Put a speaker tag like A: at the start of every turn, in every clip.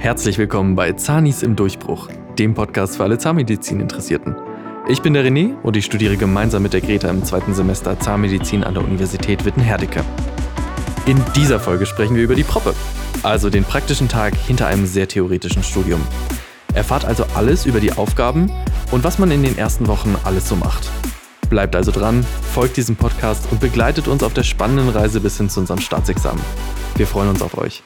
A: Herzlich willkommen bei Zahnis im Durchbruch, dem Podcast für alle Zahnmedizin-Interessierten. Ich bin der René und ich studiere gemeinsam mit der Greta im zweiten Semester Zahnmedizin an der Universität Witten-Herdecke. In dieser Folge sprechen wir über die Proppe, also den praktischen Tag hinter einem sehr theoretischen Studium. Erfahrt also alles über die Aufgaben und was man in den ersten Wochen alles so macht. Bleibt also dran, folgt diesem Podcast und begleitet uns auf der spannenden Reise bis hin zu unserem Staatsexamen. Wir freuen uns auf euch.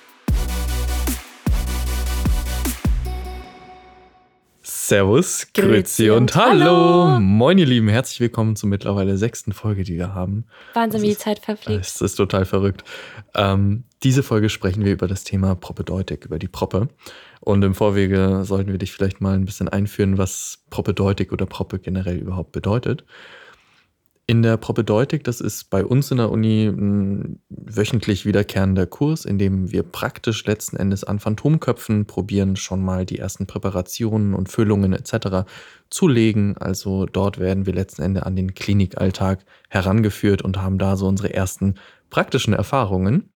A: Servus, Grüezi und Hallo. Hallo. Moin, ihr Lieben. Herzlich willkommen zur mittlerweile sechsten Folge, die wir haben.
B: Wahnsinn, wie die Zeit verfliegt.
A: Es ist total verrückt. Ähm, diese Folge sprechen wir über das Thema Propedeutik, über die Proppe. Und im Vorwege sollten wir dich vielleicht mal ein bisschen einführen, was Propedeutik oder Proppe generell überhaupt bedeutet. In der Propedeutik, das ist bei uns in der Uni ein wöchentlich wiederkehrender Kurs, in dem wir praktisch letzten Endes an Phantomköpfen probieren, schon mal die ersten Präparationen und Füllungen etc. zu legen. Also dort werden wir letzten Endes an den Klinikalltag herangeführt und haben da so unsere ersten praktischen Erfahrungen.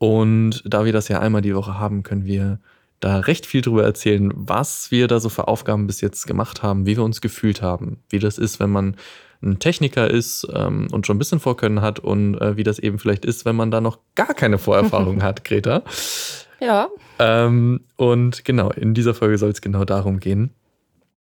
A: Und da wir das ja einmal die Woche haben, können wir da recht viel drüber erzählen, was wir da so für Aufgaben bis jetzt gemacht haben, wie wir uns gefühlt haben, wie das ist, wenn man ein Techniker ist ähm, und schon ein bisschen Vorkönnen hat und äh, wie das eben vielleicht ist, wenn man da noch gar keine Vorerfahrung hat, Greta.
B: Ja.
A: Ähm, und genau, in dieser Folge soll es genau darum gehen.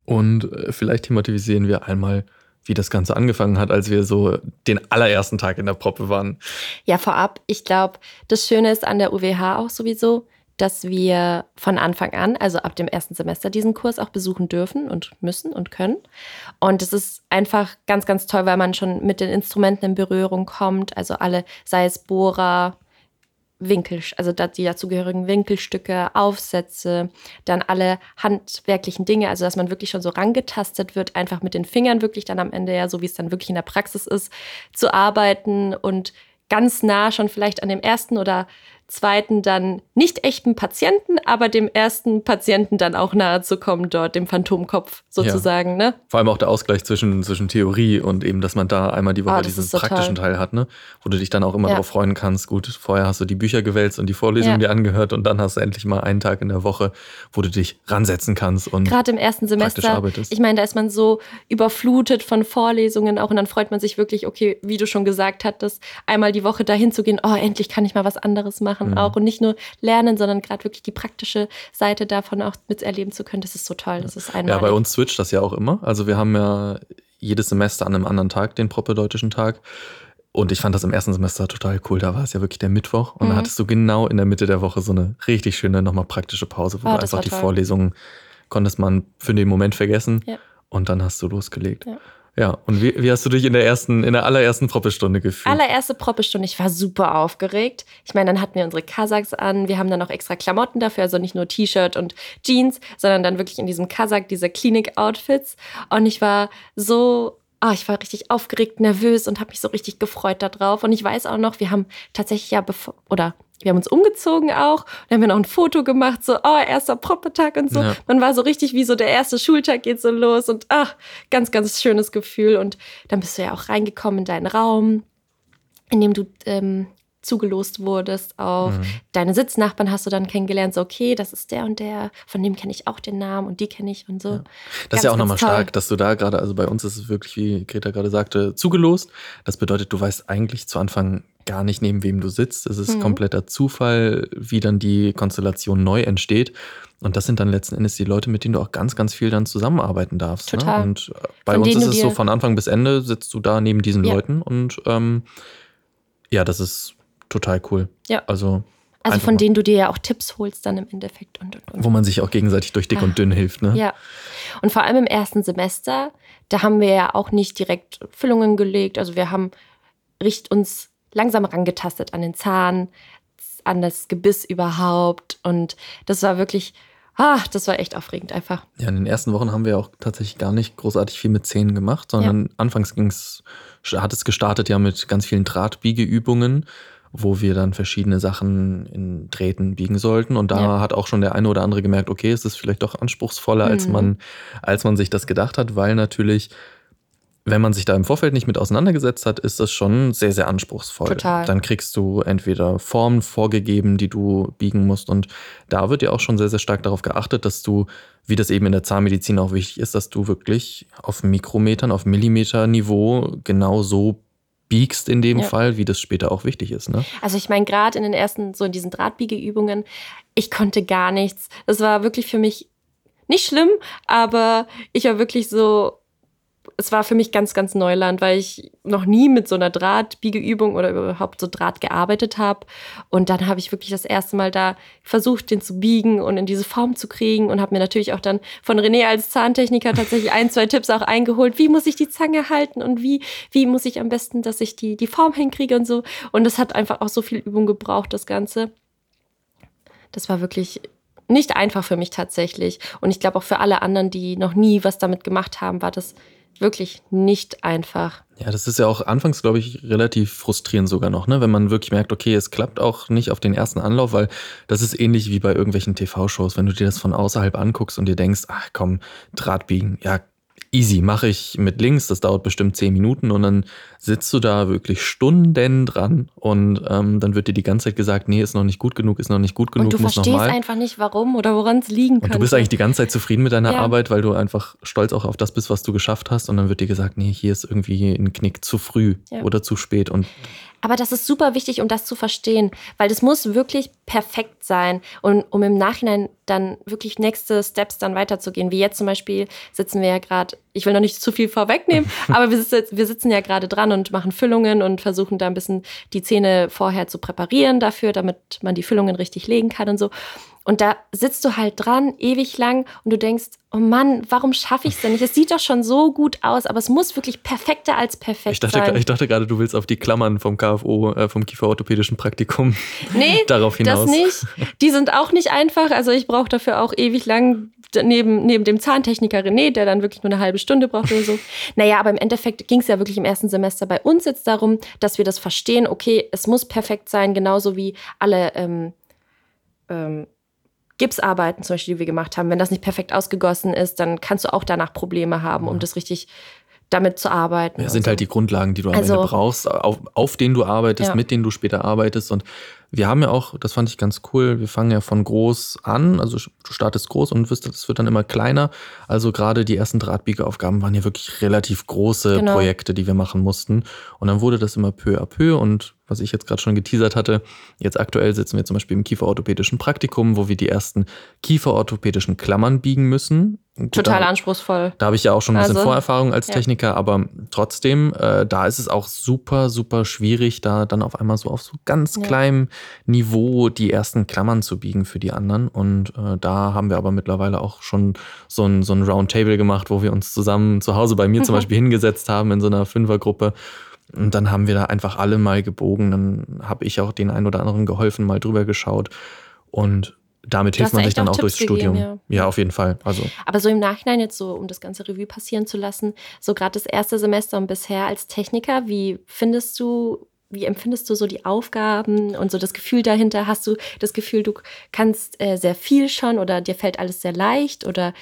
A: Und äh, vielleicht thematisieren wir einmal, wie das Ganze angefangen hat, als wir so den allerersten Tag in der Proppe waren.
B: Ja, vorab, ich glaube, das Schöne ist an der UWH auch sowieso, dass wir von Anfang an, also ab dem ersten Semester, diesen Kurs auch besuchen dürfen und müssen und können. Und es ist einfach ganz, ganz toll, weil man schon mit den Instrumenten in Berührung kommt. Also alle, sei es Bohrer, Winkel, also die dazugehörigen Winkelstücke, Aufsätze, dann alle handwerklichen Dinge, also dass man wirklich schon so rangetastet wird, einfach mit den Fingern wirklich dann am Ende ja, so wie es dann wirklich in der Praxis ist, zu arbeiten und ganz nah schon vielleicht an dem ersten oder zweiten dann nicht echten Patienten, aber dem ersten Patienten dann auch nahe zu kommen, dort dem Phantomkopf sozusagen. Ja. Ne?
A: Vor allem auch der Ausgleich zwischen, zwischen Theorie und eben, dass man da einmal die Woche oh, diesen praktischen Teil hat, ne? wo du dich dann auch immer ja. darauf freuen kannst. Gut, vorher hast du die Bücher gewälzt und die Vorlesungen ja. dir angehört und dann hast du endlich mal einen Tag in der Woche, wo du dich ransetzen kannst und
B: gerade im ersten Semester. Ich meine, da ist man so überflutet von Vorlesungen auch und dann freut man sich wirklich, okay, wie du schon gesagt hattest, einmal die Woche dahin zu gehen. Oh, endlich kann ich mal was anderes machen machen mhm. auch und nicht nur lernen, sondern gerade wirklich die praktische Seite davon auch miterleben zu können. Das ist so toll. Das ist einmalig.
A: Ja, bei uns switcht das ja auch immer. Also wir haben ja jedes Semester an einem anderen Tag den propedeutischen Tag. Und ich fand das im ersten Semester total cool. Da war es ja wirklich der Mittwoch. Und mhm. da hattest du genau in der Mitte der Woche so eine richtig schöne, nochmal praktische Pause, wo oh, du einfach die Vorlesungen konntest man für den Moment vergessen. Ja. Und dann hast du losgelegt. Ja. Ja, und wie, wie hast du dich in der ersten, in der allerersten Proppestunde gefühlt?
B: Allererste Proppestunde, ich war super aufgeregt. Ich meine, dann hatten wir unsere Kasachs an, wir haben dann auch extra Klamotten dafür, also nicht nur T-Shirt und Jeans, sondern dann wirklich in diesem Kasach diese Klinik-Outfits. Und ich war so oh, ich war richtig aufgeregt, nervös und habe mich so richtig gefreut darauf. Und ich weiß auch noch, wir haben tatsächlich ja bevor, oder wir haben uns umgezogen auch. Dann haben wir noch ein Foto gemacht, so, oh, erster Proppetag und so. Ja. Man war so richtig wie so der erste Schultag geht so los und ach, ganz, ganz schönes Gefühl. Und dann bist du ja auch reingekommen in deinen Raum, in dem du ähm, zugelost wurdest auf mhm. deine Sitznachbarn hast du dann kennengelernt, so okay, das ist der und der, von dem kenne ich auch den Namen und die kenne ich und so. Ja.
A: Das ganz, ist ja auch nochmal stark, dass du da gerade, also bei uns ist es wirklich, wie Greta gerade sagte, zugelost. Das bedeutet, du weißt eigentlich zu Anfang gar nicht, neben wem du sitzt. Es ist mhm. kompletter Zufall, wie dann die Konstellation neu entsteht. Und das sind dann letzten Endes die Leute, mit denen du auch ganz, ganz viel dann zusammenarbeiten darfst. Ne?
B: Total.
A: Ne? Und äh, bei von uns ist es so, von Anfang bis Ende sitzt du da neben diesen ja. Leuten und ähm, ja, das ist total cool.
B: Ja.
A: Also
B: also von denen du dir ja auch Tipps holst dann im Endeffekt und, und,
A: und. Wo man sich auch gegenseitig durch dick Ach, und dünn hilft, ne?
B: Ja. Und vor allem im ersten Semester, da haben wir ja auch nicht direkt Füllungen gelegt. Also wir haben richt uns langsam rangetastet an den Zahn, an das Gebiss überhaupt. Und das war wirklich, ah, das war echt aufregend einfach.
A: Ja, in den ersten Wochen haben wir auch tatsächlich gar nicht großartig viel mit Zähnen gemacht, sondern ja. anfangs ging's, hat es gestartet ja mit ganz vielen Drahtbiegeübungen wo wir dann verschiedene Sachen in Drähten biegen sollten. Und da ja. hat auch schon der eine oder andere gemerkt, okay, es ist vielleicht doch anspruchsvoller, mhm. als man, als man sich das gedacht hat, weil natürlich wenn man sich da im Vorfeld nicht mit auseinandergesetzt hat, ist das schon sehr, sehr anspruchsvoll.
B: Total.
A: Dann kriegst du entweder Formen vorgegeben, die du biegen musst. Und da wird ja auch schon sehr, sehr stark darauf geachtet, dass du, wie das eben in der Zahnmedizin auch wichtig ist, dass du wirklich auf Mikrometern, auf Millimeter-Niveau genau so biegst in dem
B: Ja.
A: Fall, wie das später auch wichtig ist. Ne?
B: Also ich meine, gerade in den ersten, so in diesen Drahtbiegeübungen, ich konnte gar nichts. Das war wirklich für mich nicht schlimm, aber ich war wirklich so, es war für mich ganz, ganz Neuland, weil ich noch nie mit so einer Drahtbiegeübung oder überhaupt so Draht gearbeitet habe. Und dann habe ich wirklich das erste Mal da versucht, den zu biegen und in diese Form zu kriegen und habe mir natürlich auch dann von René als Zahntechniker tatsächlich ein, zwei Tipps auch eingeholt. Wie muss ich die Zange halten und wie, wie muss ich am besten, dass ich die, die Form hinkriege und so. Und das hat einfach auch so viel Übung gebraucht, das Ganze. Das war wirklich nicht einfach für mich tatsächlich. Und ich glaube auch für alle anderen, die noch nie was damit gemacht haben, war das wirklich nicht einfach.
A: Ja, das ist ja auch anfangs, glaube ich, relativ frustrierend sogar noch, ne? wenn man wirklich merkt, okay, es klappt auch nicht auf den ersten Anlauf, weil das ist ähnlich wie bei irgendwelchen TV-Shows, wenn du dir das von außerhalb anguckst und dir denkst, ach komm, Draht biegen, ja, easy, mache ich mit links, das dauert bestimmt zehn Minuten und dann sitzt du da wirklich Stunden dran und ähm, dann wird dir die ganze Zeit gesagt, nee, ist noch nicht gut genug, ist noch nicht gut genug,
B: und du verstehst
A: nochmal.
B: einfach nicht, warum oder woran es liegen könnte.
A: Und du bist eigentlich die ganze Zeit zufrieden mit deiner
B: Ja.
A: Arbeit, weil du einfach stolz auch auf das bist, was du geschafft hast. Und dann wird dir gesagt, nee, hier ist irgendwie ein Knick zu früh
B: Ja.
A: oder zu spät. Und
B: Aber das ist super wichtig, um das zu verstehen, weil das muss wirklich perfekt sein und um im Nachhinein dann wirklich nächste Steps dann weiterzugehen. Wie jetzt zum Beispiel sitzen wir ja gerade, ich will noch nicht zu viel vorwegnehmen, aber wir sitzen, wir sitzen ja gerade dran und machen Füllungen und versuchen da ein bisschen die Zähne vorher zu präparieren dafür, damit man die Füllungen richtig legen kann und so. Und da sitzt du halt dran, ewig lang, und du denkst, oh Mann, warum schaffe ich es denn nicht? Es sieht doch schon so gut aus, aber es muss wirklich perfekter als perfekt
A: ich dachte,
B: sein.
A: ich dachte gerade, du willst auf die Klammern vom KFO, äh, vom Kieferorthopädischen Praktikum
B: Nee,
A: darauf hinaus.
B: Das nicht. Die sind auch nicht einfach. Also ich brauche dafür auch ewig lang neben, neben dem Zahntechniker René, der dann wirklich nur eine halbe Stunde braucht oder so. Naja, aber im Endeffekt ging es ja wirklich im ersten Semester bei uns jetzt darum, dass wir das verstehen, okay, es muss perfekt sein, genauso wie alle ähm, ähm, Gipsarbeiten zum Beispiel, die wir gemacht haben. Wenn das nicht perfekt ausgegossen ist, dann kannst du auch danach Probleme haben, um das richtig damit zu arbeiten.
A: Ja,
B: und
A: sind
B: so.
A: halt die Grundlagen, die du am
B: Also-
A: Ende brauchst, auf, auf denen du arbeitest,
B: Ja.
A: mit denen du später arbeitest. Und wir haben ja auch, das fand ich ganz cool, wir fangen ja von groß an, also du startest groß und wirst, das wird dann immer kleiner. Also gerade die ersten Drahtbiegeaufgaben waren ja wirklich relativ große
B: Genau.
A: Projekte, die wir machen mussten. Und dann wurde das immer peu à peu und was ich jetzt gerade schon geteasert hatte, jetzt aktuell sitzen wir zum Beispiel im Kieferorthopädischen Praktikum, wo wir die ersten Kieferorthopädischen Klammern biegen müssen. Gut,
B: Total
A: da-
B: anspruchsvoll.
A: da habe ich ja auch schon ein bisschen
B: Also,
A: Vorerfahrung als
B: ja.
A: Techniker, aber trotzdem, äh, da ist es auch super, super schwierig, da dann auf einmal so auf so ganz
B: Ja.
A: kleinem Niveau die ersten Klammern zu biegen für die anderen. Und äh, da haben wir aber mittlerweile auch schon so ein, so ein Roundtable gemacht, wo wir uns zusammen zu Hause bei mir zum. Beispiel hingesetzt haben in so einer Fünfergruppe. Und dann haben wir da einfach alle mal gebogen. Dann habe ich auch den einen oder anderen geholfen, mal drüber geschaut. Und damit hilft man sich dann
B: auch
A: auch durchs
B: gegeben,
A: Studium.
B: ja.
A: ja, auf jeden Fall. Also
B: Aber so im Nachhinein jetzt so, um das ganze Revue passieren zu lassen, so gerade das erste Semester und bisher als Techniker, wie findest du, wie empfindest du so die Aufgaben und so das Gefühl dahinter? Hast du das Gefühl, du kannst äh, sehr viel schon oder dir fällt alles sehr leicht oder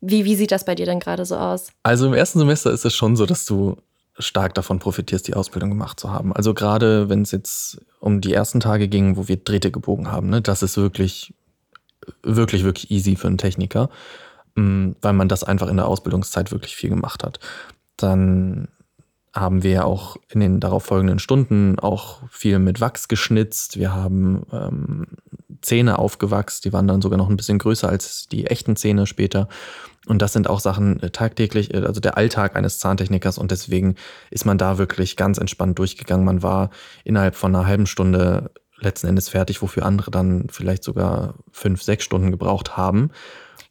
B: wie, wie sieht das bei dir dann gerade so aus?
A: Also im ersten Semester ist es schon so, dass du stark davon profitierst, die Ausbildung gemacht zu haben. Also gerade wenn es jetzt um die ersten Tage ging, wo wir Drähte gebogen haben, ne, das ist wirklich, wirklich, wirklich easy für einen Techniker, mh, weil man das einfach in der Ausbildungszeit wirklich viel gemacht hat. Dann haben wir auch in den darauffolgenden Stunden auch viel mit Wachs geschnitzt. Wir haben ähm, Zähne aufgewachst, die waren dann sogar noch ein bisschen größer als die echten Zähne später. Und das sind auch Sachen äh, tagtäglich, äh, also der Alltag eines Zahntechnikers. Und deswegen ist man da wirklich ganz entspannt durchgegangen. Man war innerhalb von einer halben Stunde letzten Endes fertig, wofür andere dann vielleicht sogar fünf, sechs Stunden gebraucht haben.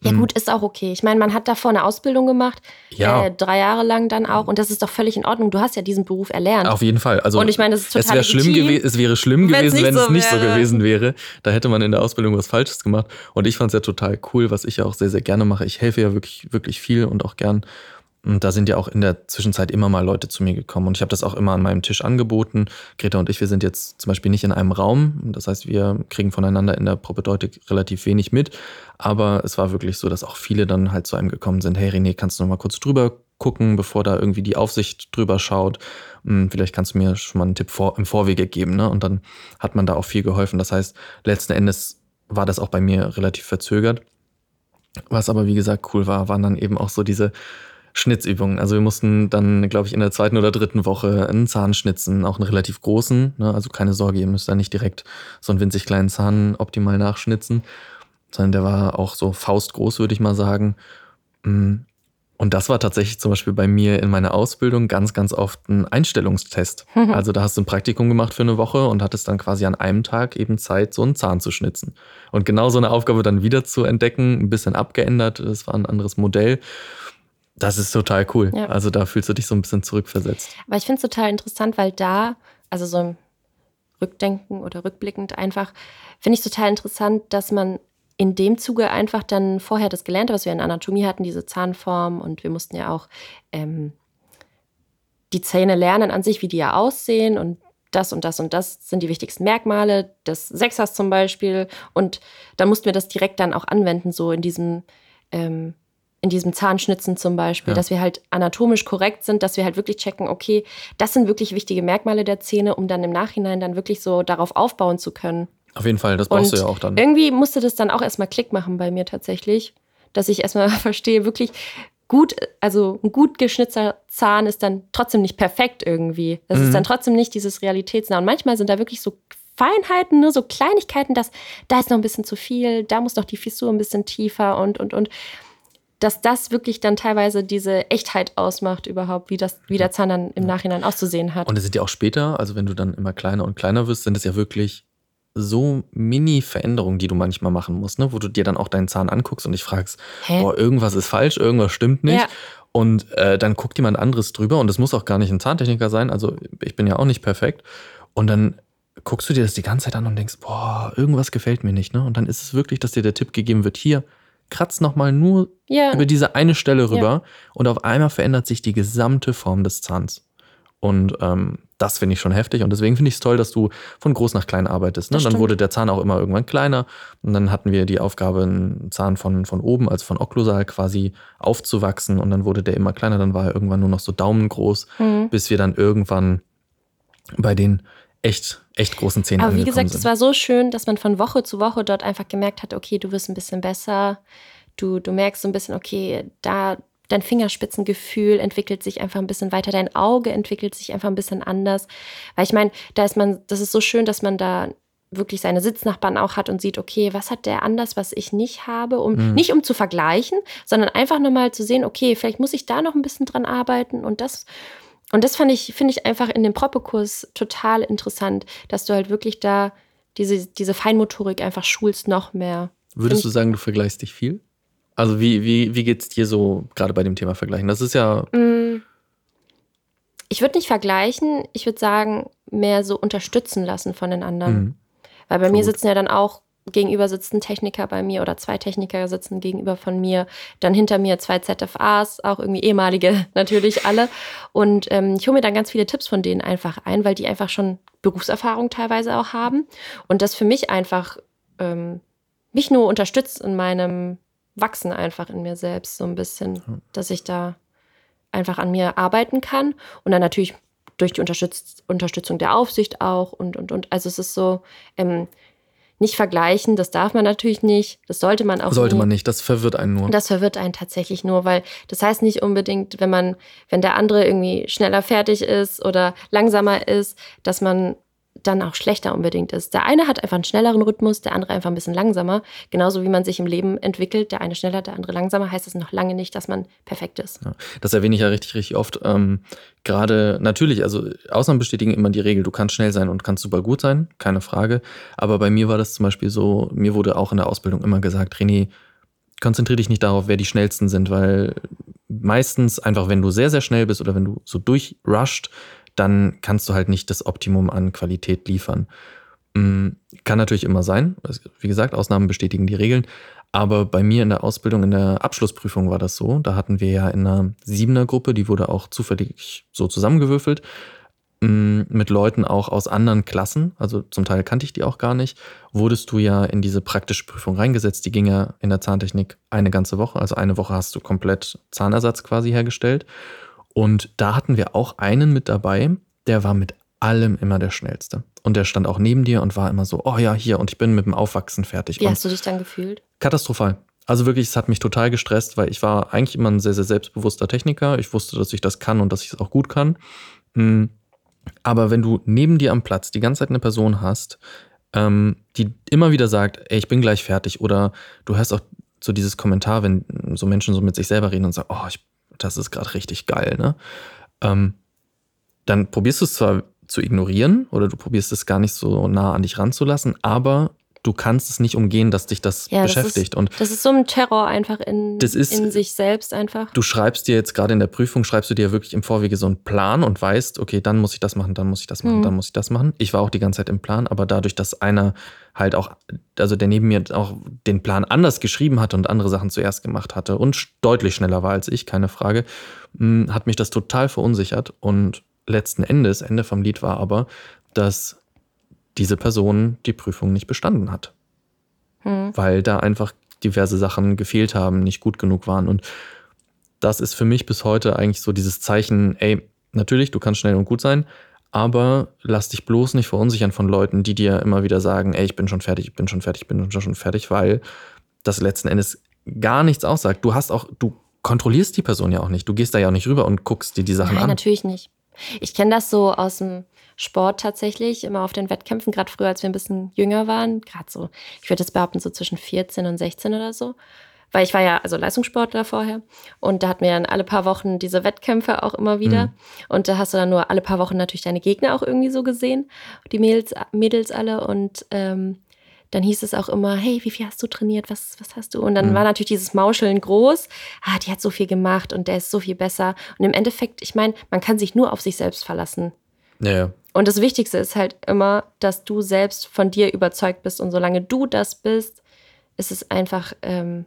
B: Ja gut, ist auch okay. Ich meine, man hat davor eine Ausbildung gemacht,
A: Ja.
B: äh, drei Jahre lang dann auch und das ist doch völlig in Ordnung. Du hast ja diesen Beruf erlernt.
A: Auf jeden Fall. Also
B: Und ich meine, das ist
A: es
B: total
A: wäre schlimm, es wäre schlimm gewesen, wenn
B: so
A: es nicht so
B: wäre.
A: gewesen wäre. Da hätte man in der Ausbildung was Falsches gemacht. Und ich fand es ja total cool, was ich ja auch sehr, sehr gerne mache. Ich helfe ja wirklich, wirklich viel und auch gern. Und da sind ja auch in der Zwischenzeit immer mal Leute zu mir gekommen. Und ich habe das auch immer an meinem Tisch angeboten. Greta und ich, wir sind jetzt zum Beispiel nicht in einem Raum. Das heißt, wir kriegen voneinander in der Propedeutik relativ wenig mit. Aber es war wirklich so, dass auch viele dann halt zu einem gekommen sind. Hey René, kannst du noch mal kurz drüber gucken, bevor da irgendwie die Aufsicht drüber schaut. Hm, vielleicht kannst du mir schon mal einen Tipp vor, im Vorwege geben. Ne? Und dann hat man da auch viel geholfen. Das heißt, letzten Endes war das auch bei mir relativ verzögert. Was aber, wie gesagt, cool war, waren dann eben auch so diese Schnitzübungen. Also wir mussten dann, glaube ich, in der zweiten oder dritten Woche einen Zahn schnitzen, auch einen relativ großen. Ne? Also keine Sorge, ihr müsst da nicht direkt so einen winzig kleinen Zahn optimal nachschnitzen, sondern der war auch so faustgroß, würde ich mal sagen. Mm. Und das war tatsächlich zum Beispiel bei mir in meiner Ausbildung ganz, ganz oft ein Einstellungstest. Mhm. Also da hast du ein Praktikum gemacht für eine Woche und hattest dann quasi an einem Tag eben Zeit, so einen Zahn zu schnitzen. Und genau so eine Aufgabe dann wieder zu entdecken, ein bisschen abgeändert, das war ein anderes Modell. Das ist total cool. Ja. Also da fühlst du dich so ein bisschen zurückversetzt.
B: Aber ich finde es total interessant, weil da, also so im Rückdenken oder rückblickend einfach, finde ich total interessant, dass man in dem Zuge einfach dann vorher das Gelernte, was wir in Anatomie hatten, diese Zahnform und wir mussten ja auch ähm, die Zähne lernen an sich, wie die ja aussehen und das und das und das sind die wichtigsten Merkmale des Sechsers zum Beispiel. Und dann mussten wir das direkt dann auch anwenden, so in diesem, ähm, in diesem Zahnschnitzen zum Beispiel, ja. dass wir halt anatomisch korrekt sind, dass wir halt wirklich checken, okay, das sind wirklich wichtige Merkmale der Zähne, um dann im Nachhinein dann wirklich so darauf aufbauen zu können.
A: Auf jeden Fall, das brauchst und du ja auch dann.
B: Irgendwie musste das dann auch erstmal Klick machen bei mir tatsächlich, dass ich erstmal verstehe, wirklich gut, also ein gut geschnitzter Zahn ist dann trotzdem nicht perfekt irgendwie. Das mhm. ist dann trotzdem nicht dieses Realitätsnah. Und manchmal sind da wirklich so Feinheiten, nur so Kleinigkeiten, dass da ist noch ein bisschen zu viel, da muss noch die Fissur ein bisschen tiefer und, und, und. Dass das wirklich dann teilweise diese Echtheit ausmacht, überhaupt, wie, das, wie der Zahn dann im Nachhinein auszusehen hat.
A: Und es sind ja auch später, also wenn du dann immer kleiner und kleiner wirst, sind es ja wirklich so Mini-Veränderungen, die du manchmal machen musst, ne? wo du dir dann auch deinen Zahn anguckst und dich fragst, Hä? boah, irgendwas ist falsch, irgendwas stimmt nicht. Ja. Und äh, dann guckt jemand anderes drüber und es muss auch gar nicht ein Zahntechniker sein, also ich bin ja auch nicht perfekt. Und dann guckst du dir das die ganze Zeit an und denkst, boah, irgendwas gefällt mir nicht. Ne? Und dann ist es wirklich, dass dir der Tipp gegeben wird, hier, kratz nochmal nur ja. über diese eine Stelle rüber ja. und auf einmal verändert sich die gesamte Form des Zahns. Und ähm, das finde ich schon heftig. Und deswegen finde ich es toll, dass du von groß nach klein arbeitest. Ne? Dann wurde der Zahn auch immer irgendwann kleiner. Und dann hatten wir die Aufgabe, einen Zahn von, von oben, also von Okklusal quasi aufzuwachsen. Und dann wurde der immer kleiner. Dann war er irgendwann nur noch so daumengroß, mhm. bis wir dann irgendwann bei den echt, echt großen Zähnen
B: Aber wie gesagt, es war so schön, dass man von Woche zu Woche dort einfach gemerkt hat, okay, du wirst ein bisschen besser. Du, du merkst so ein bisschen, okay, da dein Fingerspitzengefühl entwickelt sich einfach ein bisschen weiter, dein Auge entwickelt sich einfach ein bisschen anders. Weil ich meine, da ist man, das ist so schön, dass man da wirklich seine Sitznachbarn auch hat und sieht, okay, was hat der anders, was ich nicht habe, um mhm. nicht um zu vergleichen, sondern einfach nochmal zu sehen, okay, vielleicht muss ich da noch ein bisschen dran arbeiten und das und das fand ich finde ich einfach in dem Proppe-Kurs total interessant, dass du halt wirklich da diese diese Feinmotorik einfach schulst noch mehr.
A: Würdest du sagen, du vergleichst dich viel? Also wie, wie, wie geht es dir so gerade bei dem Thema Vergleichen? Das ist ja. Mm.
B: Ich würde nicht vergleichen, ich würde sagen, mehr so unterstützen lassen von den anderen. Mhm. Weil bei Voll mir sitzen ja dann auch gegenüber sitzen Techniker bei mir oder zwei Techniker sitzen gegenüber von mir. Dann hinter mir zwei ZFAs, auch irgendwie ehemalige natürlich alle. Und ähm, ich hole mir dann ganz viele Tipps von denen einfach ein, weil die einfach schon Berufserfahrung teilweise auch haben. Und das für mich einfach ähm, mich nur unterstützt in meinem wachsen einfach in mir selbst so ein bisschen, dass ich da einfach an mir arbeiten kann und dann natürlich durch die Unterstütz Unterstützung der Aufsicht auch und, und, und. Also es ist so, ähm, nicht vergleichen, das darf man natürlich nicht, das sollte man auch
A: Sollte nie. man nicht, das verwirrt einen nur.
B: Das verwirrt einen tatsächlich nur, weil das heißt nicht unbedingt, wenn man, wenn der andere irgendwie schneller fertig ist oder langsamer ist, dass man dann auch schlechter unbedingt ist. Der eine hat einfach einen schnelleren Rhythmus, der andere einfach ein bisschen langsamer. Genauso wie man sich im Leben entwickelt, der eine schneller, der andere langsamer, heißt das noch lange nicht, dass man perfekt ist.
A: Ja, das erwähne ich ja richtig, richtig oft. Ähm, Gerade natürlich, also Ausnahmen bestätigen immer die Regel, du kannst schnell sein und kannst super gut sein, keine Frage. Aber bei mir war das zum Beispiel so, mir wurde auch in der Ausbildung immer gesagt, René, konzentriere dich nicht darauf, wer die schnellsten sind, weil meistens einfach, wenn du sehr, sehr schnell bist oder wenn du so durchrusht, dann kannst du halt nicht das Optimum an Qualität liefern. Mm, kann natürlich immer sein. Wie gesagt, Ausnahmen bestätigen die Regeln. Aber bei mir in der Ausbildung, in der Abschlussprüfung war das so. Da hatten wir ja in einer Siebener-Gruppe, die wurde auch zufällig so zusammengewürfelt. mh, mit Leuten auch aus anderen Klassen, also zum Teil kannte ich die auch gar nicht, wurdest du ja in diese praktische Prüfung reingesetzt. Die ging ja in der Zahntechnik eine ganze Woche. Also eine Woche hast du komplett Zahnersatz quasi hergestellt. Und da hatten wir auch einen mit dabei, der war mit allem immer der Schnellste. Und der stand auch neben dir und war immer so, oh ja, hier, und ich bin mit dem Aufwachsen fertig.
B: Wie
A: und
B: hast du dich dann gefühlt?
A: Katastrophal. Also wirklich, es hat mich total gestresst, weil ich war eigentlich immer ein sehr, sehr selbstbewusster Techniker. Ich wusste, dass ich das kann und dass ich es auch gut kann. Hm. Aber wenn du neben dir am Platz die ganze Zeit eine Person hast, ähm, die immer wieder sagt, ey, ich bin gleich fertig, oder du hörst auch so dieses Kommentar, wenn so Menschen so mit sich selber reden und sagen, oh, ich, das ist gerade richtig geil, ne? Ähm, dann probierst du es zwar zu ignorieren oder du probierst es gar nicht so nah an dich ranzulassen, aber du kannst es nicht umgehen, dass dich das
B: Ja, das
A: beschäftigt.
B: ist,
A: und
B: das ist so ein Terror einfach in,
A: Das ist-
B: in sich selbst einfach.
A: du schreibst dir jetzt gerade in der Prüfung, schreibst du dir wirklich im Vorwege so einen Plan und weißt, okay, dann muss ich das machen, dann muss ich das machen,
B: Mhm.
A: dann muss ich das machen. Ich war auch die ganze Zeit im Plan, aber dadurch, dass einer halt auch, also der neben mir auch den Plan anders geschrieben hatte und andere Sachen zuerst gemacht hatte und deutlich schneller war als ich, keine Frage, mh, hat mich das total verunsichert und letzten Endes, Ende vom Lied war aber, dass diese Person die Prüfung nicht bestanden hat
B: Hm.
A: weil da einfach diverse Sachen gefehlt haben, nicht gut genug waren. Und das ist für mich bis heute eigentlich so dieses Zeichen, ey, natürlich, du kannst schnell und gut sein, aber lass dich bloß nicht verunsichern von Leuten, die dir immer wieder sagen, ey, ich bin schon fertig, ich bin schon fertig, ich bin schon fertig, weil das letzten Endes gar nichts aussagt. Du hast auch, du kontrollierst die Person ja auch nicht. Du gehst da ja auch nicht rüber und guckst dir die Sachen
B: Nein,
A: an.
B: natürlich nicht. Ich kenne das so aus dem Sport tatsächlich, immer auf den Wettkämpfen, gerade früher, als wir ein bisschen jünger waren, gerade so, ich würde jetzt behaupten, so zwischen 14 und 16 oder so. Weil ich war ja also Leistungssportler vorher und da hatten wir dann alle paar Wochen diese Wettkämpfe auch immer wieder.
A: Mhm.
B: Und da hast du dann nur alle paar Wochen natürlich deine Gegner auch irgendwie so gesehen, die Mädels, Mädels alle. Und ähm, dann hieß es auch immer, hey, wie viel hast du trainiert? Was, was hast du? Und dann
A: Mhm.
B: war natürlich dieses Mauscheln groß. Ah, die hat so viel gemacht und der ist so viel besser. Und im Endeffekt, ich meine, man kann sich nur auf sich selbst verlassen.
A: Ja, ja.
B: Und das Wichtigste ist halt immer, dass du selbst von dir überzeugt bist. Und solange du das bist, ist es einfach ähm,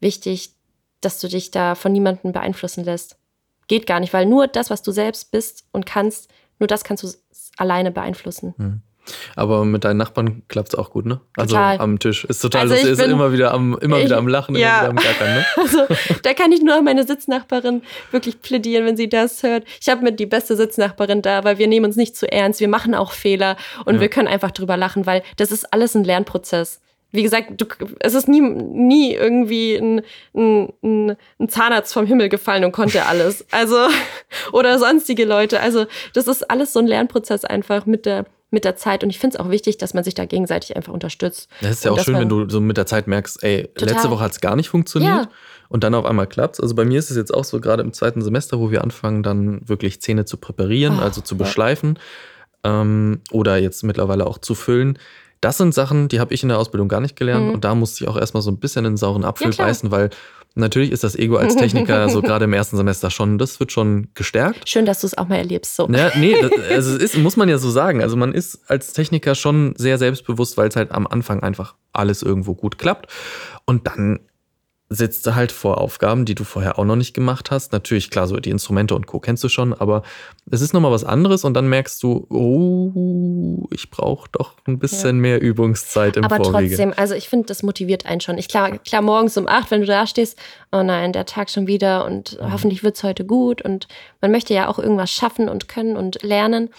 B: wichtig, dass du dich da von niemandem beeinflussen lässt. Geht gar nicht, weil nur das, was du selbst bist und kannst, nur das kannst du alleine beeinflussen.
A: Aber mit deinen Nachbarn klappt es auch gut, ne? Also
B: Total.
A: am Tisch. Ist total
B: Also
A: lustig, ist
B: bin-
A: immer wieder am, immer
B: ich-
A: wieder am Lachen, immer
B: ja.
A: wieder am Gackern, ne?
B: Also da kann ich nur meine Sitznachbarin wirklich plädieren, wenn sie das hört. Ich habe mit die beste Sitznachbarin da, weil wir nehmen uns nicht zu ernst, wir machen auch Fehler und
A: Ja.
B: wir können einfach drüber lachen, weil das ist alles ein Lernprozess. Wie gesagt, du, es ist nie, nie irgendwie ein, ein, ein, ein Zahnarzt vom Himmel gefallen und konnte alles. Also, oder sonstige Leute. Also, das ist alles so ein Lernprozess einfach mit der, mit der Zeit. Und ich finde es auch wichtig, dass man sich da gegenseitig einfach unterstützt.
A: Das ist ja auch schön, wenn du so mit der Zeit merkst, ey,
B: Total.
A: letzte Woche hat es gar nicht funktioniert
B: Ja.
A: und dann auf einmal klappt's. Also bei mir ist es jetzt auch so, gerade im zweiten Semester, wo wir anfangen, dann wirklich Zähne zu präparieren,
B: Oh,
A: also zu
B: ja.
A: beschleifen ähm, oder jetzt mittlerweile auch zu füllen. Das sind Sachen, die habe ich in der Ausbildung gar nicht gelernt
B: Mhm.
A: und da musste ich auch erstmal so ein bisschen in den sauren Apfel
B: Ja,
A: beißen, weil natürlich ist das Ego als Techniker so gerade im ersten Semester schon, das wird schon gestärkt.
B: Schön, dass du es auch mal erlebst. So.
A: Ja, nee, das, also es ist, muss man ja so sagen. Also man ist als Techniker schon sehr selbstbewusst, weil es halt am Anfang einfach alles irgendwo gut klappt. Und dann sitzt du halt vor Aufgaben, die du vorher auch noch nicht gemacht hast. Natürlich, klar, so die Instrumente und Co. kennst du schon, aber es ist nochmal was anderes und dann merkst du, oh, ich brauche doch ein bisschen mehr Übungszeit im
B: Aber
A: Vorwege.
B: trotzdem, also ich finde, das motiviert einen schon. Ich klar, klar, morgens um acht, wenn du da stehst, oh nein, der Tag schon wieder und
A: Mhm.
B: hoffentlich wird es heute gut. Und man möchte ja auch irgendwas schaffen und können und lernen.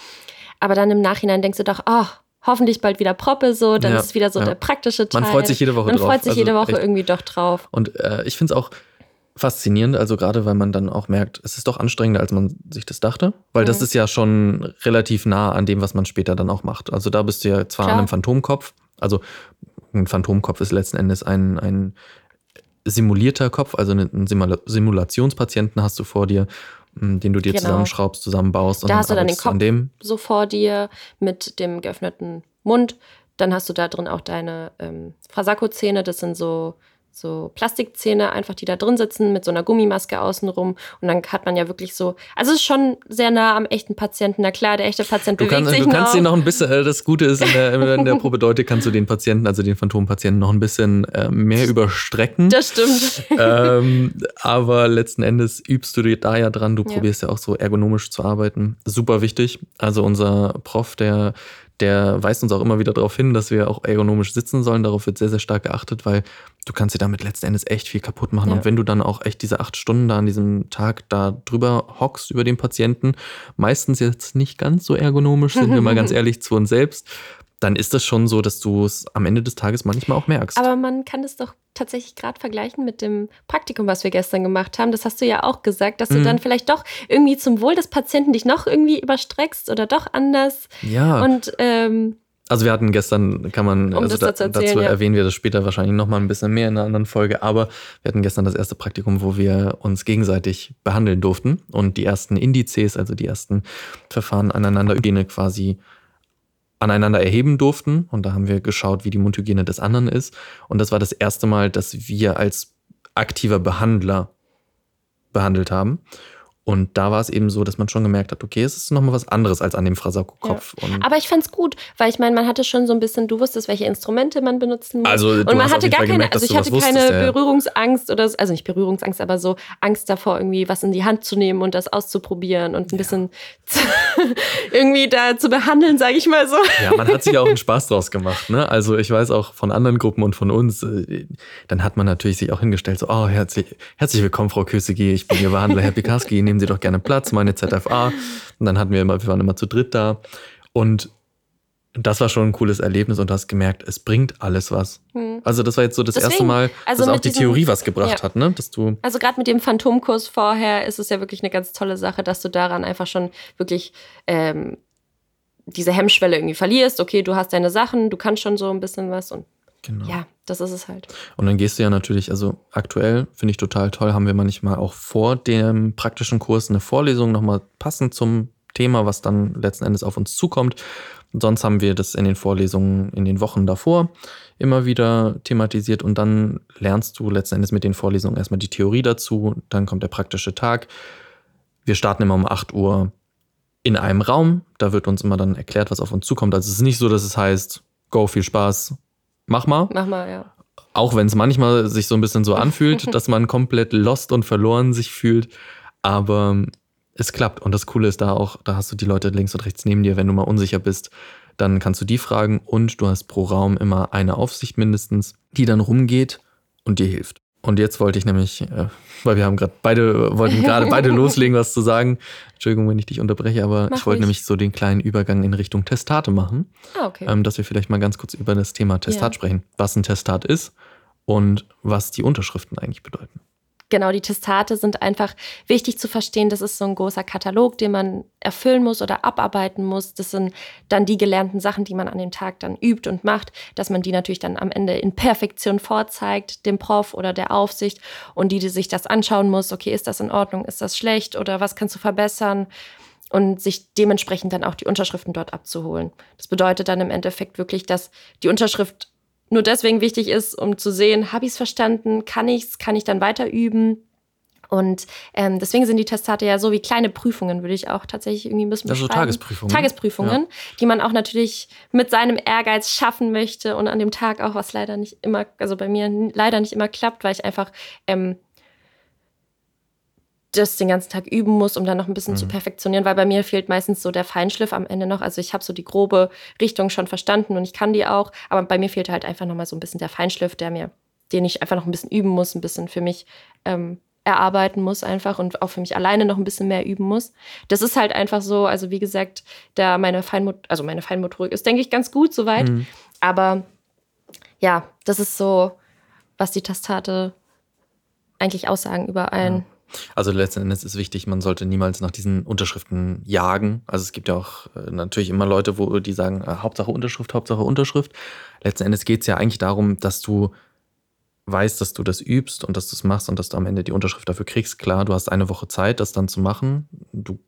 B: Aber dann im Nachhinein denkst du doch, oh, hoffentlich bald wieder Proppe so, dann
A: Ja,
B: ist es wieder so
A: ja.
B: der praktische Teil.
A: Man freut sich jede Woche
B: Man
A: drauf.
B: freut sich
A: Also
B: jede Woche
A: echt.
B: irgendwie doch drauf.
A: Und äh, ich finde es auch faszinierend, also gerade weil man dann auch merkt, es ist doch anstrengender, als man sich das dachte. Weil das
B: Mhm.
A: ist ja schon relativ nah an dem, was man später dann auch macht. Also da bist du ja zwar
B: Klar.
A: an einem Phantomkopf, also ein Phantomkopf ist letzten Endes ein, ein simulierter Kopf, also einen Simula Simulationspatienten hast du vor dir, den du dir
B: Genau.
A: zusammenschraubst, zusammenbaust. und
B: Da hast du dann den Kopf.
A: dem.
B: So vor dir mit dem geöffneten Mund. Dann hast du da drin auch deine ähm, Frasakko-Zähne. Das sind so so Plastikzähne einfach, die da drin sitzen mit so einer Gummimaske außenrum. Und dann hat man ja wirklich so, also es ist schon sehr nah am echten Patienten. Na klar, der echte Patient
A: du
B: bewegt
A: kann,
B: sich
A: Du kannst
B: noch.
A: den noch ein bisschen, äh, das Gute ist, in der, in der Probedeutung kannst du den Patienten, also den Phantompatienten, noch ein bisschen äh, mehr überstrecken.
B: Das stimmt.
A: ähm, aber letzten Endes übst du dir da ja dran. Du
B: Ja.
A: probierst ja auch so ergonomisch zu arbeiten. Super wichtig. Also unser Prof, der, der weist uns auch immer wieder darauf hin, dass wir auch ergonomisch sitzen sollen. Darauf wird sehr, sehr stark geachtet, weil du kannst dir damit letzten Endes echt viel kaputt machen.
B: Ja.
A: Und wenn du dann auch echt diese acht Stunden da an diesem Tag da drüber hockst über den Patienten, meistens jetzt nicht ganz so ergonomisch, sind wir mal ganz ehrlich zu uns selbst, dann ist das schon so, dass du es am Ende des Tages manchmal auch merkst.
B: Aber man kann das doch tatsächlich gerade vergleichen mit dem Praktikum, was wir gestern gemacht haben. Das hast du ja auch gesagt, dass du
A: Mhm.
B: dann vielleicht doch irgendwie zum Wohl des Patienten dich noch irgendwie überstreckst oder doch anders.
A: ja.
B: Und ähm,
A: Also wir hatten gestern, kann man,
B: Um
A: also
B: das
A: da,
B: dazu erzählen,
A: dazu
B: ja.
A: erwähnen wir das später wahrscheinlich nochmal ein bisschen mehr in einer anderen Folge, aber wir hatten gestern das erste Praktikum, wo wir uns gegenseitig behandeln durften und die ersten Indizes, also die ersten Verfahren aneinander Hygiene quasi aneinander erheben durften und da haben wir geschaut, wie die Mundhygiene des anderen ist und das war das erste Mal, dass wir als aktiver Behandler behandelt haben. Und da war es eben so, dass man schon gemerkt hat, okay, es ist nochmal was anderes als an dem Frasako-Kopf. Und
B: aber ich fand's gut, weil ich meine, man hatte schon so ein bisschen, du wusstest, welche Instrumente man benutzen muss.
A: Also,
B: und man hatte gar keine,
A: gemerkt,
B: also ich hatte keine
A: wusstest, ja, ja.
B: Berührungsangst oder so- also nicht Berührungsangst, aber so Angst davor, irgendwie was in die Hand zu nehmen und das auszuprobieren und ein bisschen irgendwie da zu behandeln, sage ich mal so.
A: Ja, man hat sich auch einen Spaß draus gemacht. Ne? Also ich weiß auch von anderen Gruppen und von uns, äh, dann hat man natürlich sich auch hingestellt, so, oh, herzlich, herzlich willkommen, Frau Kösegi, ich bin Ihr Behandler, Herr Pikarski, nehmen Sie doch gerne Platz, meine ZFA. Und dann hatten wir immer, wir waren immer zu dritt da. Und das war schon ein cooles Erlebnis und du hast gemerkt, es bringt alles was.
B: Hm.
A: Also das war jetzt so das
B: Deswegen,
A: erste Mal,
B: also
A: dass auch
B: mit
A: die
B: diesem-
A: Theorie was gebracht
B: ja.
A: hat, ne? Dass du,
B: Also gerade mit dem Phantomkurs vorher ist es ja wirklich eine ganz tolle Sache, dass du daran einfach schon wirklich ähm, diese Hemmschwelle irgendwie verlierst. Okay, du hast deine Sachen, du kannst schon so ein bisschen was und
A: genau.
B: ja, das ist es halt.
A: Und dann gehst du ja natürlich, also aktuell finde ich total toll, haben wir manchmal auch vor dem praktischen Kurs eine Vorlesung nochmal passend zum Thema, was dann letzten Endes auf uns zukommt. Sonst haben wir das in den Vorlesungen in den Wochen davor immer wieder thematisiert und dann lernst du letzten Endes mit den Vorlesungen erstmal die Theorie dazu, dann kommt der praktische Tag. Wir starten immer um 8 Uhr in einem Raum, da wird uns immer dann erklärt, was auf uns zukommt. Also es ist nicht so, dass es heißt, go, viel Spaß, mach mal.
B: Mach mal, ja.
A: Auch wenn es manchmal sich so ein bisschen so anfühlt, dass man komplett lost und verloren sich fühlt. Aber es klappt. Und das Coole ist da auch, da hast du die Leute links und rechts neben dir. Wenn du mal unsicher bist, dann kannst du die fragen. Und du hast pro Raum immer eine Aufsicht mindestens, die dann rumgeht und dir hilft. Und jetzt wollte ich nämlich, äh, weil wir haben gerade beide, wollten gerade beide loslegen, was zu sagen. Entschuldigung, wenn ich dich unterbreche, aber
B: Mach
A: ich wollte nämlich so den kleinen Übergang in Richtung Testate machen
B: Ah, okay.
A: ähm, dass wir vielleicht mal ganz kurz über das Thema Testat
B: Ja.
A: sprechen. Was ein Testat ist und was die Unterschriften eigentlich bedeuten.
B: Genau, die Testate sind einfach wichtig zu verstehen. Das ist so ein großer Katalog, den man erfüllen muss oder abarbeiten muss. Das sind dann die gelernten Sachen, die man an dem Tag dann übt und macht, dass man die natürlich dann am Ende in Perfektion vorzeigt, dem Prof oder der Aufsicht und die, die sich das anschauen muss. Okay, ist das in Ordnung? Ist das schlecht? Oder was kannst du verbessern? Und sich dementsprechend dann auch die Unterschriften dort abzuholen. Das bedeutet dann im Endeffekt wirklich, dass die Unterschrift nur deswegen wichtig ist, um zu sehen, habe ich es verstanden, kann ich es, kann ich dann weiter üben. Und ähm, deswegen sind die Testate ja so wie kleine Prüfungen, würde ich auch tatsächlich irgendwie ein bisschen
A: Also
B: beschreiben.
A: Tagesprüfungen.
B: Tagesprüfungen, die man auch natürlich mit seinem Ehrgeiz schaffen möchte und an dem Tag auch, was leider nicht immer, also bei mir leider nicht immer klappt, weil ich einfach ähm, das den ganzen Tag üben muss, um dann noch ein bisschen
A: Mhm.
B: zu perfektionieren, weil bei mir fehlt meistens so der Feinschliff am Ende noch. Also ich habe so die grobe Richtung schon verstanden und ich kann die auch, aber bei mir fehlt halt einfach noch mal so ein bisschen der Feinschliff, der mir, den ich einfach noch ein bisschen üben muss, ein bisschen für mich ähm, erarbeiten muss einfach und auch für mich alleine noch ein bisschen mehr üben muss. Das ist halt einfach so, also wie gesagt, da meine Feinmot also meine Feinmotorik ist, denke ich, ganz gut soweit.
A: Mhm.
B: Aber ja, das ist so, was die Testate eigentlich aussagen über ein.
A: Also letzten Endes ist wichtig, man sollte niemals nach diesen Unterschriften jagen. Also es gibt ja auch äh, natürlich immer Leute, wo die sagen, äh, Hauptsache Unterschrift, Hauptsache Unterschrift. Letzten Endes geht es ja eigentlich darum, dass du weißt, dass du das übst und dass du es machst und dass du am Ende die Unterschrift dafür kriegst. Klar, du hast eine Woche Zeit, das dann zu machen. Du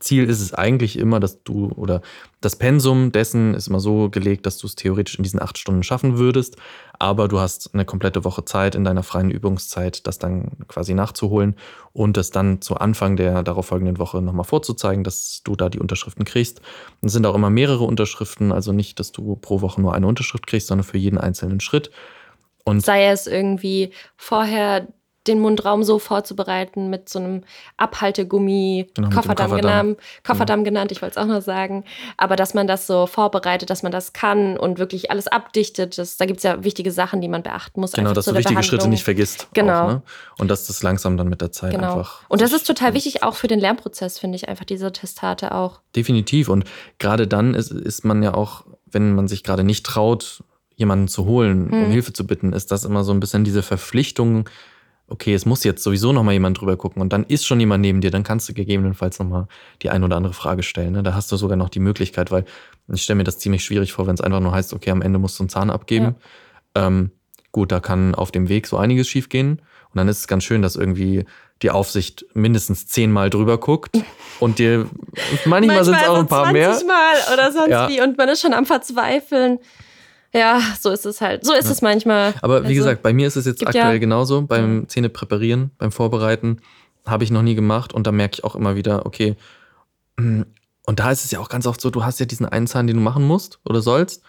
A: Ziel ist es eigentlich immer, dass du oder das Pensum dessen ist immer so gelegt, dass du es theoretisch in diesen acht Stunden schaffen würdest, aber du hast eine komplette Woche Zeit in deiner freien Übungszeit, das dann quasi nachzuholen und das dann zu Anfang der darauffolgenden Woche nochmal vorzuzeigen, dass du da die Unterschriften kriegst. Es sind auch immer mehrere Unterschriften, also nicht, dass du pro Woche nur eine Unterschrift kriegst, sondern für jeden einzelnen Schritt.
B: Und Sei es irgendwie vorher den Mundraum so vorzubereiten mit so einem Abhaltegummi, genau, Kofferdamm, Kofferdamm. Genannt, Kofferdamm genau. genannt, ich wollte es auch noch sagen. Aber dass man das so vorbereitet, dass man das kann und wirklich alles abdichtet, das, da gibt es ja wichtige Sachen, die man beachten muss.
A: Genau, dass du wichtige Schritte nicht vergisst.
B: Genau. Auch, ne?
A: Und dass das langsam dann mit der Zeit genau. einfach.
B: Und das ist total wichtig, auch für den Lernprozess, finde ich, einfach diese Testate auch.
A: Definitiv. Und gerade dann ist, ist man ja auch, wenn man sich gerade nicht traut, jemanden zu holen, hm. um Hilfe zu bitten, ist das immer so ein bisschen diese Verpflichtung, okay, es muss jetzt sowieso noch mal jemand drüber gucken und dann ist schon jemand neben dir, dann kannst du gegebenenfalls noch mal die ein oder andere Frage stellen. Ne? Da hast du sogar noch die Möglichkeit, weil ich stelle mir das ziemlich schwierig vor, wenn es einfach nur heißt, okay, am Ende musst du einen Zahn abgeben. Ja. Ähm, gut, da kann auf dem Weg so einiges schiefgehen und dann ist es ganz schön, dass irgendwie die Aufsicht mindestens zehnmal drüber guckt und dir manchmal, manchmal sind es auch ein paar mehr.
B: Mal oder sonst ja. wie und man ist schon am Verzweifeln. Ja, so ist es halt. So ist ja. es manchmal.
A: Aber wie also, gesagt, bei mir ist es jetzt aktuell ja, genauso. Beim Zähne präparieren, beim Vorbereiten habe ich noch nie gemacht und da merke ich auch immer wieder, okay, und da ist es ja auch ganz oft so, du hast ja diesen einen Zahn, den du machen musst oder sollst.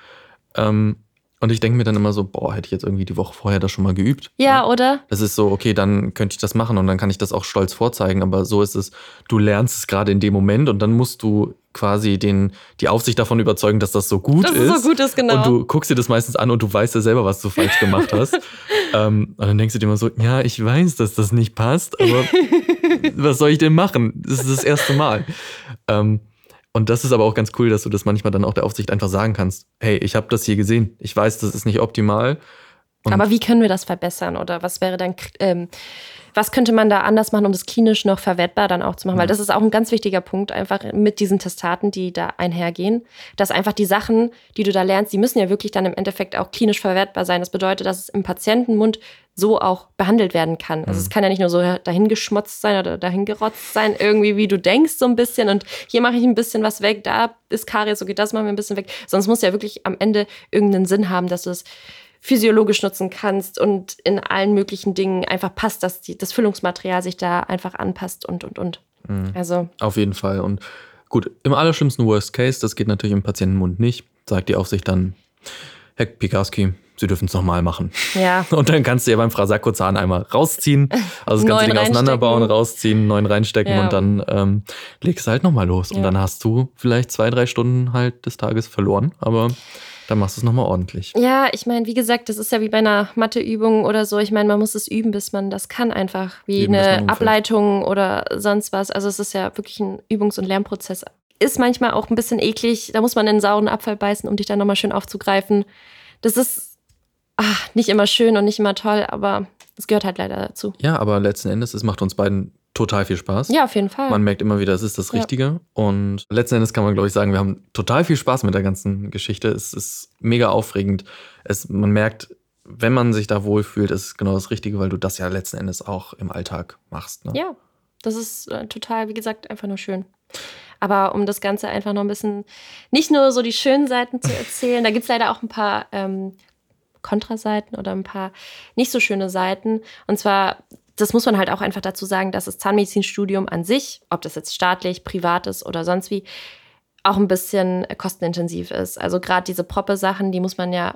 A: Ähm, und ich denke mir dann immer so, boah, hätte ich jetzt irgendwie die Woche vorher das schon mal geübt.
B: Ja, ja, oder?
A: Das ist so, okay, dann könnte ich das machen und dann kann ich das auch stolz vorzeigen. Aber so ist es, du lernst es gerade in dem Moment und dann musst du quasi den, die Aufsicht davon überzeugen, dass das so gut
B: dass
A: ist.
B: Dass so gut ist, genau.
A: Und du guckst dir das meistens an und du weißt ja selber, was du falsch gemacht hast. ähm, und dann denkst du dir immer so, ja, ich weiß, dass das nicht passt, aber was soll ich denn machen? Das ist das erste Mal. Ähm, und das ist aber auch ganz cool, dass du das manchmal dann auch der Aufsicht einfach sagen kannst. Hey, ich habe das hier gesehen. Ich weiß, das ist nicht optimal.
B: Und aber wie können wir das verbessern? Oder was wäre dann, ähm, was könnte man da anders machen, um das klinisch noch verwertbar dann auch zu machen? Weil das ist auch ein ganz wichtiger Punkt, einfach mit diesen Testaten, die da einhergehen, dass einfach die Sachen, die du da lernst, die müssen ja wirklich dann im Endeffekt auch klinisch verwertbar sein. Das bedeutet, dass es im Patientenmund so auch behandelt werden kann. Also mhm. es kann ja nicht nur so dahingeschmotzt sein oder dahingerotzt sein, irgendwie wie du denkst so ein bisschen und hier mache ich ein bisschen was weg, da ist Karies, okay, das machen wir ein bisschen weg. Sonst muss ja wirklich am Ende irgendeinen Sinn haben, dass du es physiologisch nutzen kannst und in allen möglichen Dingen einfach passt, dass die, das Füllungsmaterial sich da einfach anpasst und, und, und.
A: Mhm. Also. Auf jeden Fall. Und gut, im allerschlimmsten Worst Case, das geht natürlich im Patientenmund nicht, sagt die Aufsicht dann, Herr Pikarski, Sie dürfen es nochmal machen.
B: Ja.
A: Und dann kannst du ja beim Frasakko-Zahn einmal rausziehen, also das ganze Ding auseinanderbauen, rausziehen, neuen reinstecken ja. und dann ähm, legst du halt nochmal los. Ja. Und dann hast du vielleicht zwei, drei Stunden halt des Tages verloren, aber dann machst du es nochmal ordentlich.
B: Ja, ich meine, wie gesagt, das ist ja wie bei einer Matheübung oder so. Ich meine, man muss es üben, bis man das kann einfach. Wie Üben, eine Ableitung oder sonst was. Also es ist ja wirklich ein Übungs- und Lernprozess. Ist manchmal auch ein bisschen eklig. Da muss man in den sauren Abfall beißen, um dich dann nochmal schön aufzugreifen. Das ist ach, nicht immer schön und nicht immer toll, aber es gehört halt leider dazu.
A: Ja, aber letzten Endes, es macht uns beiden total viel Spaß.
B: Ja, auf jeden Fall.
A: Man merkt immer wieder, es ist das Richtige. Ja. Und letzten Endes kann man, glaube ich, sagen, wir haben total viel Spaß mit der ganzen Geschichte. Es ist mega aufregend. Es, man merkt, wenn man sich da wohlfühlt, ist es genau das Richtige, weil du das ja letzten Endes auch im Alltag machst. Ne?
B: Ja, das ist äh, total, wie gesagt, einfach nur schön. Aber um das Ganze einfach noch ein bisschen, nicht nur so die schönen Seiten zu erzählen, da gibt es leider auch ein paar ähm, Kontraseiten oder ein paar nicht so schöne Seiten. Und zwar das muss man halt auch einfach dazu sagen, dass das Zahnmedizinstudium an sich, ob das jetzt staatlich, privat ist oder sonst wie, auch ein bisschen kostenintensiv ist. Also gerade diese Proppe-Sachen, die muss man ja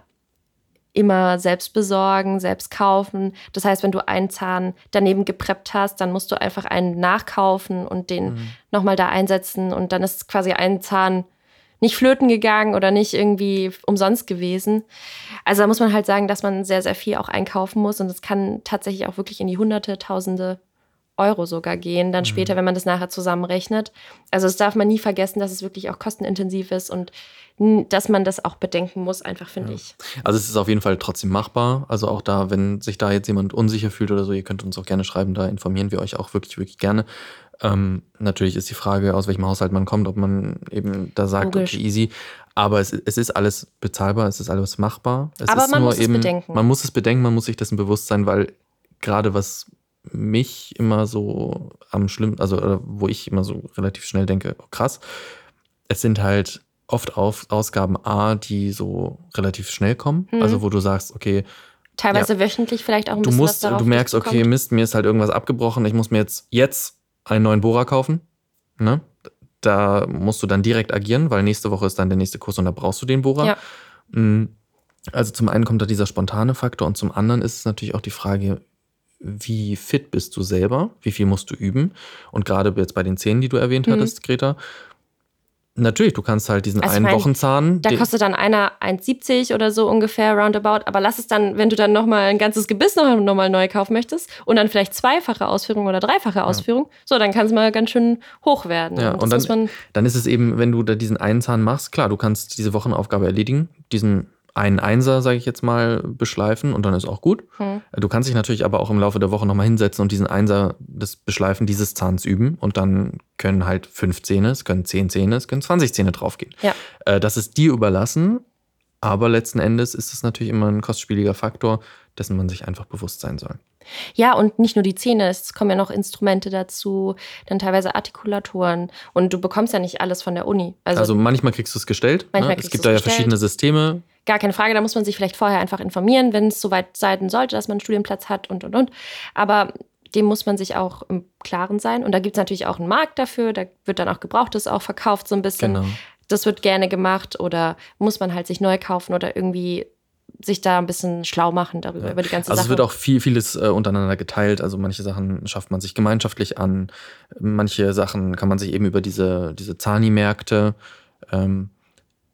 B: immer selbst besorgen, selbst kaufen. Das heißt, wenn du einen Zahn daneben gepreppt hast, dann musst du einfach einen nachkaufen und den mhm. nochmal da einsetzen und dann ist quasi ein Zahn nicht flöten gegangen oder nicht irgendwie umsonst gewesen. Also da muss man halt sagen, dass man sehr, sehr viel auch einkaufen muss und es kann tatsächlich auch wirklich in die Hunderte, Tausende Euro sogar gehen, dann mhm. später, wenn man das nachher zusammenrechnet. Also das darf man nie vergessen, dass es wirklich auch kostenintensiv ist und dass man das auch bedenken muss, einfach finde ja. ich.
A: Also es ist auf jeden Fall trotzdem machbar. Also auch da, wenn sich da jetzt jemand unsicher fühlt oder so, ihr könnt uns auch gerne schreiben, da informieren wir euch auch wirklich, wirklich gerne. Ähm, natürlich ist die Frage, aus welchem Haushalt man kommt, ob man eben da sagt, Logisch. okay, easy. Aber es, es ist alles bezahlbar, es ist alles machbar. Es
B: Aber man muss eben, es bedenken.
A: Man muss es bedenken, man muss sich dessen bewusst sein, weil gerade was mich immer so am schlimmsten, also wo ich immer so relativ schnell denke, oh, krass, es sind halt oft auf Ausgaben A, die so relativ schnell kommen. Mhm. Also wo du sagst, okay.
B: Teilweise ja, wöchentlich vielleicht auch ein
A: du
B: bisschen.
A: Musst, du merkst, okay, Mist, mir ist halt irgendwas abgebrochen, ich muss mir jetzt, jetzt einen neuen Bohrer kaufen. Ne? Da musst du dann direkt agieren, weil nächste Woche ist dann der nächste Kurs und da brauchst du den Bohrer. Ja. Mhm. Also zum einen kommt da dieser spontane Faktor und zum anderen ist es natürlich auch die Frage, wie fit bist du selber, wie viel musst du üben. Und gerade jetzt bei den Zähnen, die du erwähnt mhm. hattest, Greta, Natürlich, du kannst halt diesen also einen mein, Wochenzahn.
B: Da kostet dann einer 1,70 oder so ungefähr roundabout. Aber lass es dann, wenn du dann nochmal ein ganzes Gebiss nochmal noch mal neu kaufen möchtest und dann vielleicht zweifache Ausführung oder dreifache Ausführung, ja. so, dann kann es mal ganz schön hoch werden.
A: Ja, und, und dann, dann ist es eben, wenn du da diesen einen Zahn machst, klar, du kannst diese Wochenaufgabe erledigen, diesen einen Einser, sage ich jetzt mal, beschleifen und dann ist auch gut. Hm. Du kannst dich natürlich aber auch im Laufe der Woche nochmal hinsetzen und diesen Einser des Beschleifen dieses Zahns üben und dann können halt fünf Zähne, es können zehn Zähne, es können 20 Zähne draufgehen. Ja. Äh, das ist dir überlassen, aber letzten Endes ist es natürlich immer ein kostspieliger Faktor, dessen man sich einfach bewusst sein soll.
B: Ja, und nicht nur die Zähne, es kommen ja noch Instrumente dazu, dann teilweise Artikulatoren. Und du bekommst ja nicht alles von der Uni.
A: Also, also manchmal kriegst du es gestellt. Ne? Manchmal ne? Es gibt da ja gestellt. verschiedene Systeme.
B: Gar keine Frage, da muss man sich vielleicht vorher einfach informieren, wenn es soweit sein sollte, dass man einen Studienplatz hat und und und. Aber dem muss man sich auch im Klaren sein. Und da gibt es natürlich auch einen Markt dafür, da wird dann auch Gebrauchtes auch verkauft, so ein bisschen. Genau. Das wird gerne gemacht oder muss man halt sich neu kaufen oder irgendwie sich da ein bisschen schlau machen darüber, ja. über die ganze
A: also
B: Sache.
A: Also es wird auch viel, vieles äh, untereinander geteilt. Also manche Sachen schafft man sich gemeinschaftlich an, manche Sachen kann man sich eben über diese, diese Zani-Märkte ähm,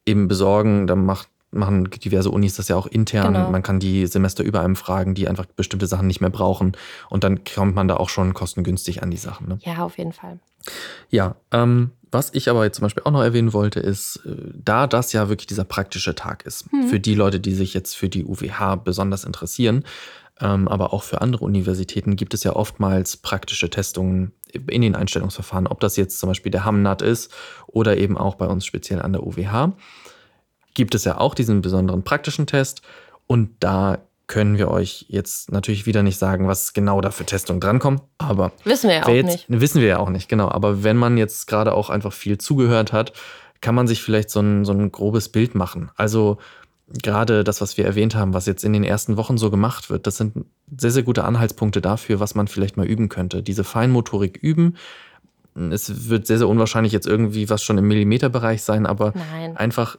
A: eben besorgen. Da macht, machen diverse Unis das ja auch intern. Genau. Man kann die Semester über einem fragen, die einfach bestimmte Sachen nicht mehr brauchen. Und dann kommt man da auch schon kostengünstig an die Sachen. Ne?
B: Ja, auf jeden Fall.
A: Ja, ähm, was ich aber jetzt zum Beispiel auch noch erwähnen wollte, ist, äh, da das ja wirklich dieser praktische Tag ist, mhm. für die Leute, die sich jetzt für die UWH besonders interessieren, ähm, aber auch für andere Universitäten gibt es ja oftmals praktische Testungen in den Einstellungsverfahren, ob das jetzt zum Beispiel der Hamnat ist oder eben auch bei uns speziell an der UWH, gibt es ja auch diesen besonderen praktischen Test und da können wir euch jetzt natürlich wieder nicht sagen, was genau da für Testungen drankommen. Aber
B: wissen wir ja auch
A: jetzt, nicht. Wissen wir ja auch nicht, genau. Aber wenn man jetzt gerade auch einfach viel zugehört hat, kann man sich vielleicht so ein, so ein grobes Bild machen. Also gerade das, was wir erwähnt haben, was jetzt in den ersten Wochen so gemacht wird, das sind sehr, sehr gute Anhaltspunkte dafür, was man vielleicht mal üben könnte. Diese Feinmotorik üben. Es wird sehr, sehr unwahrscheinlich jetzt irgendwie was schon im Millimeterbereich sein, aber Nein. einfach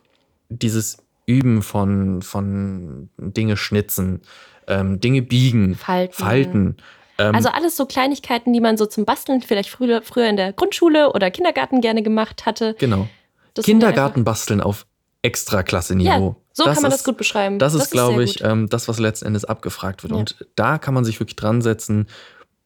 A: dieses Üben von, von Dinge schnitzen, ähm, Dinge biegen, falten. falten.
B: Ähm, also alles so Kleinigkeiten, die man so zum Basteln vielleicht früher, früher in der Grundschule oder Kindergarten gerne gemacht hatte.
A: Genau. Das Kindergarten basteln auf Extraklasse-Niveau.
B: Ja, so das kann man ist, das gut beschreiben.
A: Das, das ist, glaube ich, ähm, das, was letzten Endes abgefragt wird. Ja. Und da kann man sich wirklich dran setzen.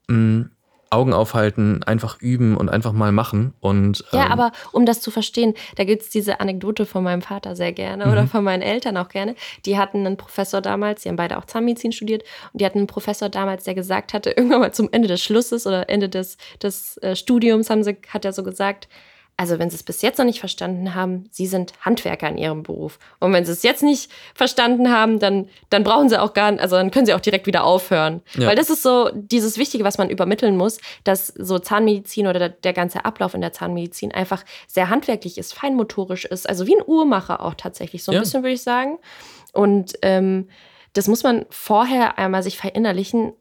A: Mh, mm, Augen aufhalten, einfach üben und einfach mal machen. Und,
B: ähm ja, aber um das zu verstehen, da gibt es diese Anekdote von meinem Vater sehr gerne mhm. oder von meinen Eltern auch gerne. Die hatten einen Professor damals, die haben beide auch Zahnmedizin studiert, und die hatten einen Professor damals, der gesagt hatte, irgendwann mal zum Ende des Schlusses oder Ende des, des äh, Studiums haben sie, hat er so gesagt, also wenn Sie es bis jetzt noch nicht verstanden haben, Sie sind Handwerker in Ihrem Beruf. Und wenn Sie es jetzt nicht verstanden haben, dann, dann brauchen Sie auch gar nicht, also dann können Sie auch direkt wieder aufhören. Ja. Weil das ist so dieses Wichtige, was man übermitteln muss, dass so Zahnmedizin oder der, ganze Ablauf in der Zahnmedizin einfach sehr handwerklich ist, feinmotorisch ist. Also wie ein Uhrmacher auch tatsächlich, so ein ja. bisschen würde ich sagen. Und ähm, das muss man vorher einmal sich verinnerlichen,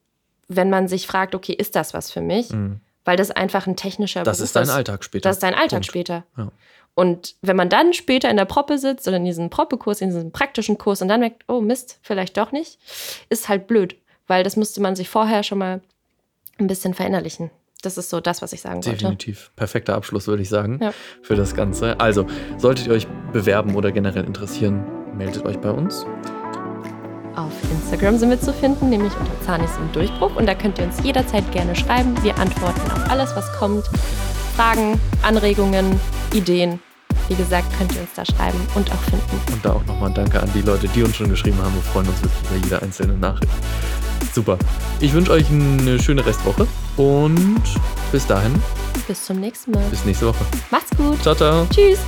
B: wenn man sich fragt, okay, ist das was für mich? Mhm weil das einfach ein technischer
A: Das Beruf ist dein Alltag später.
B: Das ist dein Alltag Punkt. später. Ja. Und wenn man dann später in der Proppe sitzt oder in diesem Proppe-Kurs, in diesem praktischen Kurs und dann merkt, oh Mist, vielleicht doch nicht, ist halt blöd, weil das müsste man sich vorher schon mal ein bisschen verinnerlichen. Das ist so das, was ich sagen
A: Definitiv. wollte. Definitiv. Perfekter Abschluss, würde ich sagen, ja. für das Ganze. Also, solltet ihr euch bewerben oder generell interessieren, meldet euch bei uns.
B: Auf Instagram sind wir zu finden, nämlich unter Zahnis im Durchbruch. Und da könnt ihr uns jederzeit gerne schreiben. Wir antworten auf alles, was kommt. Fragen, Anregungen, Ideen. Wie gesagt, könnt ihr uns da schreiben und auch finden.
A: Und da auch nochmal ein Danke an die Leute, die uns schon geschrieben haben. Wir freuen uns wirklich über jede einzelne Nachricht. Super. Ich wünsche euch eine schöne Restwoche und bis dahin.
B: Bis zum nächsten Mal.
A: Bis nächste Woche.
B: Macht's gut.
A: Ciao, ciao.
B: Tschüss.